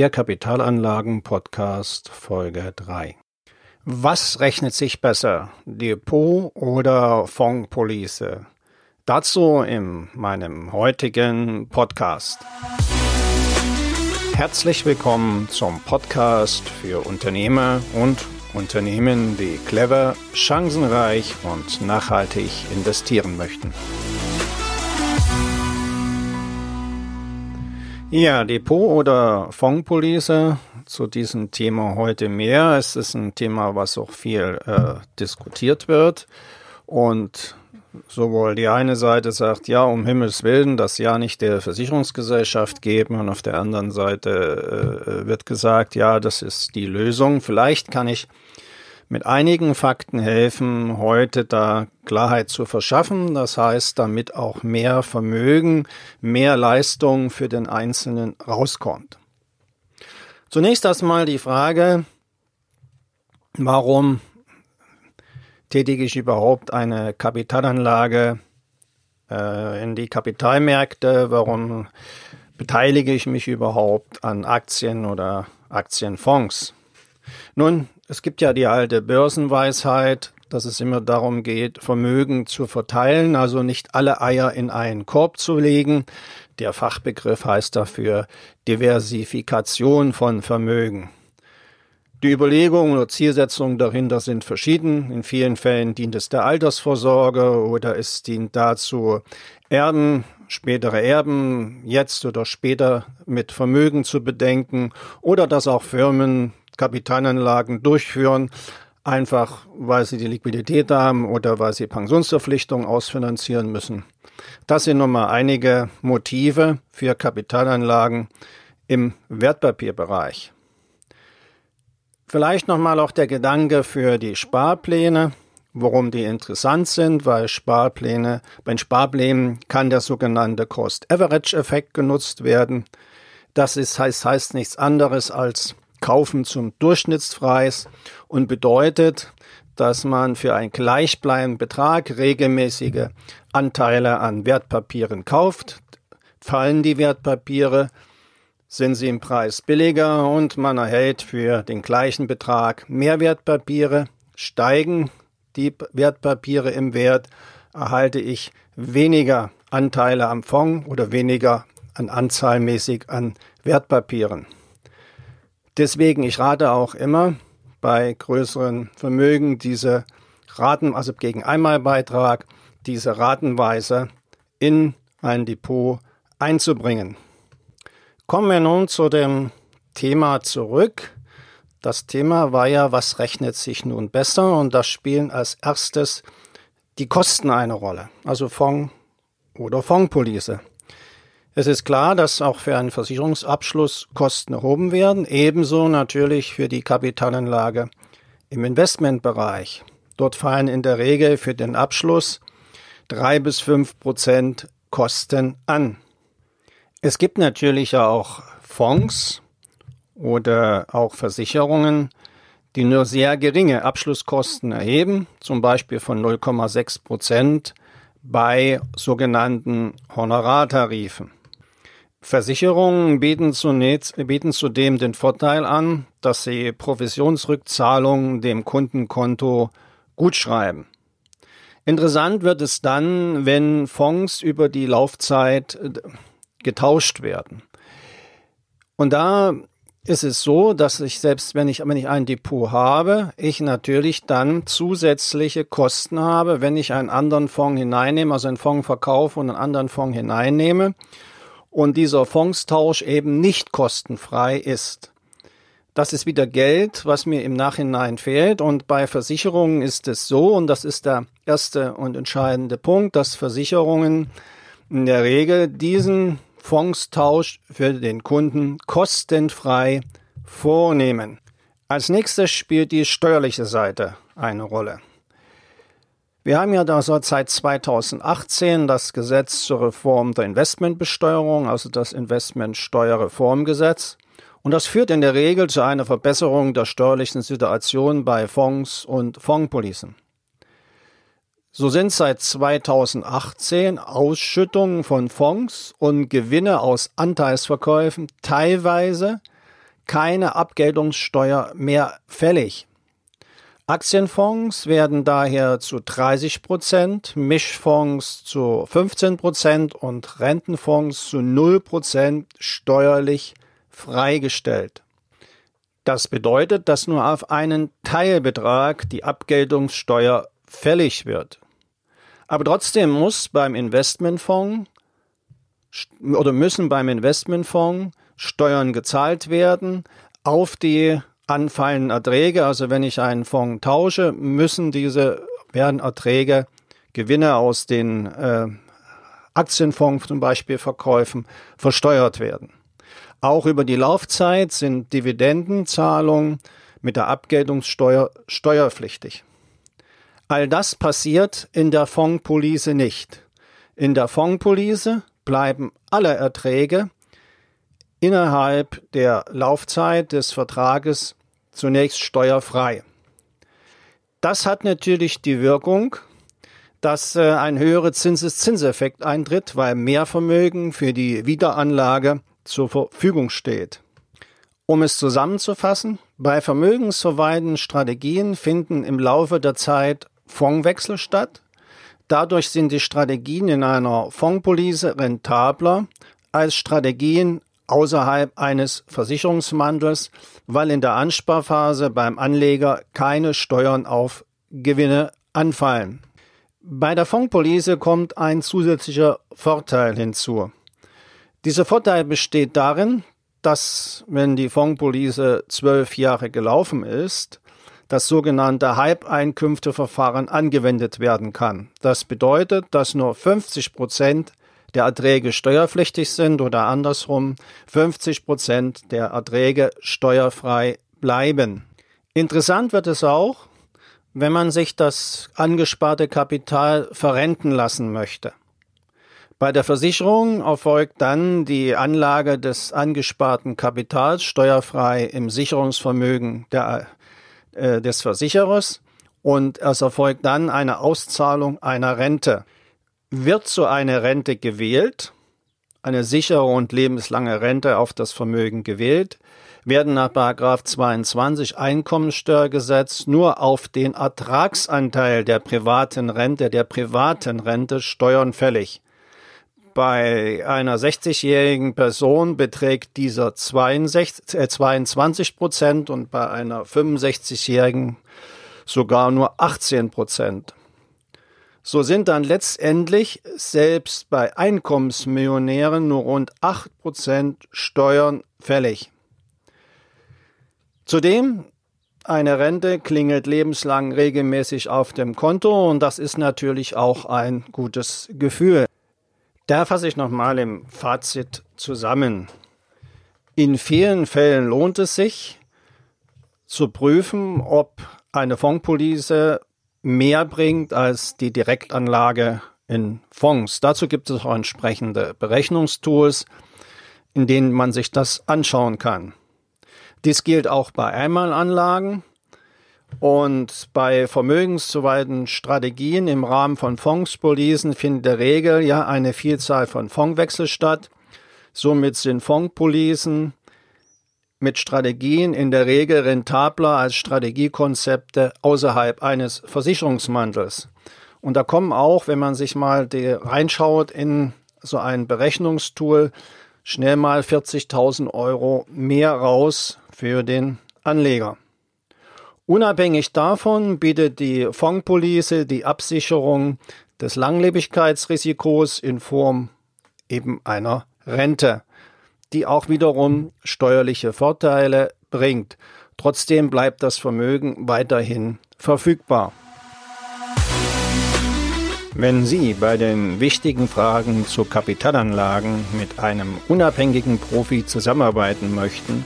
der Kapitalanlagen-Podcast Folge 3. Was rechnet sich besser, Depot oder Fondspolice? Dazu in meinem heutigen Podcast. Herzlich willkommen zum Podcast für Unternehmer und Unternehmen, die clever, chancenreich und nachhaltig investieren möchten. Ja, Depot oder Fondspolice, zu diesem Thema heute mehr. Es ist ein Thema, was auch viel äh, diskutiert wird. Und sowohl die eine Seite sagt, ja, um Himmels Willen, das ja nicht der Versicherungsgesellschaft geben. Und auf der anderen Seite äh, wird gesagt, ja, das ist die Lösung. Vielleicht kann ich mit einigen Fakten helfen, heute da Klarheit zu verschaffen. Das heißt, damit auch mehr Vermögen, mehr Leistung für den Einzelnen rauskommt. Zunächst erstmal die Frage, warum tätige ich überhaupt eine Kapitalanlage äh, in die Kapitalmärkte? Warum beteilige ich mich überhaupt an Aktien oder Aktienfonds? Nun, es gibt ja die alte Börsenweisheit, dass es immer darum geht, Vermögen zu verteilen, also nicht alle Eier in einen Korb zu legen. Der Fachbegriff heißt dafür Diversifikation von Vermögen. Die Überlegungen oder Zielsetzungen dahinter sind verschieden. In vielen Fällen dient es der Altersvorsorge oder es dient dazu, Erben, spätere Erben jetzt oder später mit Vermögen zu bedenken oder dass auch Firmen Kapitalanlagen durchführen, einfach weil sie die Liquidität haben oder weil sie Pensionsverpflichtungen ausfinanzieren müssen. Das sind nun mal einige Motive für Kapitalanlagen im Wertpapierbereich. Vielleicht nochmal auch der Gedanke für die Sparpläne, warum die interessant sind, weil Sparpläne, bei Sparplänen kann der sogenannte Cost-Average-Effekt genutzt werden. Das ist, heißt, heißt nichts anderes als kaufen zum Durchschnittspreis und bedeutet, dass man für einen gleichbleibenden Betrag regelmäßige Anteile an Wertpapieren kauft. Fallen die Wertpapiere, sind sie im Preis billiger und man erhält für den gleichen Betrag mehr Wertpapiere. Steigen die Wertpapiere im Wert, erhalte ich weniger Anteile am Fonds oder weniger an anzahlmäßig an Wertpapieren. Deswegen, ich rate auch immer bei größeren Vermögen diese Raten, also gegen Einmalbeitrag, diese Ratenweise in ein Depot einzubringen. Kommen wir nun zu dem Thema zurück. Das Thema war ja, was rechnet sich nun besser? Und da spielen als erstes die Kosten eine Rolle, also Fonds oder Fondspolice. Es ist klar, dass auch für einen Versicherungsabschluss Kosten erhoben werden, ebenso natürlich für die Kapitalanlage im Investmentbereich. Dort fallen in der Regel für den Abschluss drei bis fünf Prozent Kosten an. Es gibt natürlich auch Fonds oder auch Versicherungen, die nur sehr geringe Abschlusskosten erheben, zum Beispiel von 0,6 Prozent bei sogenannten Honorartarifen. Versicherungen bieten, zunächst, bieten zudem den Vorteil an, dass sie Provisionsrückzahlungen dem Kundenkonto gutschreiben. Interessant wird es dann, wenn Fonds über die Laufzeit getauscht werden. Und da ist es so, dass ich selbst wenn ich, wenn ich ein Depot habe, ich natürlich dann zusätzliche Kosten habe, wenn ich einen anderen Fonds hineinnehme, also einen Fonds verkaufe und einen anderen Fonds hineinnehme und dieser Fondstausch eben nicht kostenfrei ist. Das ist wieder Geld, was mir im Nachhinein fehlt. Und bei Versicherungen ist es so, und das ist der erste und entscheidende Punkt, dass Versicherungen in der Regel diesen Fondstausch für den Kunden kostenfrei vornehmen. Als nächstes spielt die steuerliche Seite eine Rolle. Wir haben ja da seit 2018 das Gesetz zur Reform der Investmentbesteuerung, also das Investmentsteuerreformgesetz. Und das führt in der Regel zu einer Verbesserung der steuerlichen Situation bei Fonds und Fondspolicen. So sind seit 2018 Ausschüttungen von Fonds und Gewinne aus Anteilsverkäufen teilweise keine Abgeltungssteuer mehr fällig. Aktienfonds werden daher zu 30 Prozent, Mischfonds zu 15 Prozent und Rentenfonds zu 0 Prozent steuerlich freigestellt. Das bedeutet, dass nur auf einen Teilbetrag die Abgeltungssteuer fällig wird. Aber trotzdem muss beim Investmentfonds oder müssen beim Investmentfonds Steuern gezahlt werden auf die anfallenden Erträge. Also wenn ich einen Fonds tausche, müssen diese werden Erträge, Gewinne aus den äh, Aktienfonds zum Beispiel Verkäufen versteuert werden. Auch über die Laufzeit sind Dividendenzahlungen mit der Abgeltungssteuer steuerpflichtig. All das passiert in der Fondspolice nicht. In der Fondspolice bleiben alle Erträge innerhalb der Laufzeit des Vertrages zunächst steuerfrei. Das hat natürlich die Wirkung, dass äh, ein höherer Zinseszinseffekt eintritt, weil mehr Vermögen für die Wiederanlage zur Verfügung steht. Um es zusammenzufassen, bei vermögensverwaltenden Strategien finden im Laufe der Zeit Fondswechsel statt. Dadurch sind die Strategien in einer Fondspolice rentabler als Strategien außerhalb eines Versicherungsmantels, weil in der Ansparphase beim Anleger keine Steuern auf Gewinne anfallen. Bei der Fondspolice kommt ein zusätzlicher Vorteil hinzu. Dieser Vorteil besteht darin, dass, wenn die Fondspolice zwölf Jahre gelaufen ist, das sogenannte Halbeinkünfteverfahren angewendet werden kann. Das bedeutet, dass nur 50 Prozent der Erträge steuerpflichtig sind oder andersrum 50 Prozent der Erträge steuerfrei bleiben. Interessant wird es auch, wenn man sich das angesparte Kapital verrenten lassen möchte. Bei der Versicherung erfolgt dann die Anlage des angesparten Kapitals steuerfrei im Sicherungsvermögen der, äh, des Versicherers und es erfolgt dann eine Auszahlung einer Rente. Wird so eine Rente gewählt, eine sichere und lebenslange Rente auf das Vermögen gewählt, werden nach 22 Einkommensteuergesetz nur auf den Ertragsanteil der privaten Rente, der privaten Rente Steuern fällig. Bei einer 60-jährigen Person beträgt dieser 62, äh, 22 Prozent und bei einer 65-jährigen sogar nur 18 Prozent. So sind dann letztendlich selbst bei Einkommensmillionären nur rund 8 Prozent Steuern fällig. Zudem eine Rente klingelt lebenslang regelmäßig auf dem Konto und das ist natürlich auch ein gutes Gefühl. Da fasse ich nochmal im Fazit zusammen. In vielen Fällen lohnt es sich zu prüfen, ob eine Fondspolice mehr bringt als die Direktanlage in Fonds. Dazu gibt es auch entsprechende Berechnungstools, in denen man sich das anschauen kann. Dies gilt auch bei Einmalanlagen. Und bei vermögenszuweiten Strategien im Rahmen von Fondspolisen findet in der Regel ja eine Vielzahl von Fondswechsel statt. Somit sind Fondspolisen mit Strategien in der Regel rentabler als Strategiekonzepte außerhalb eines Versicherungsmantels. Und da kommen auch, wenn man sich mal reinschaut in so ein Berechnungstool, schnell mal 40.000 Euro mehr raus für den Anleger. Unabhängig davon bietet die Fondspolice die Absicherung des Langlebigkeitsrisikos in Form eben einer Rente, die auch wiederum steuerliche Vorteile bringt. Trotzdem bleibt das Vermögen weiterhin verfügbar. Wenn Sie bei den wichtigen Fragen zu Kapitalanlagen mit einem unabhängigen Profi zusammenarbeiten möchten,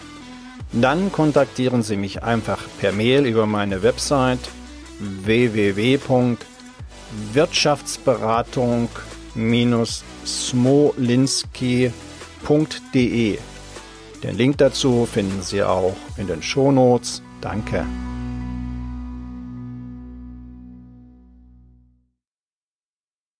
dann kontaktieren Sie mich einfach per Mail über meine Website www.wirtschaftsberatung-smolinski.de. Den Link dazu finden Sie auch in den Shownotes. Danke.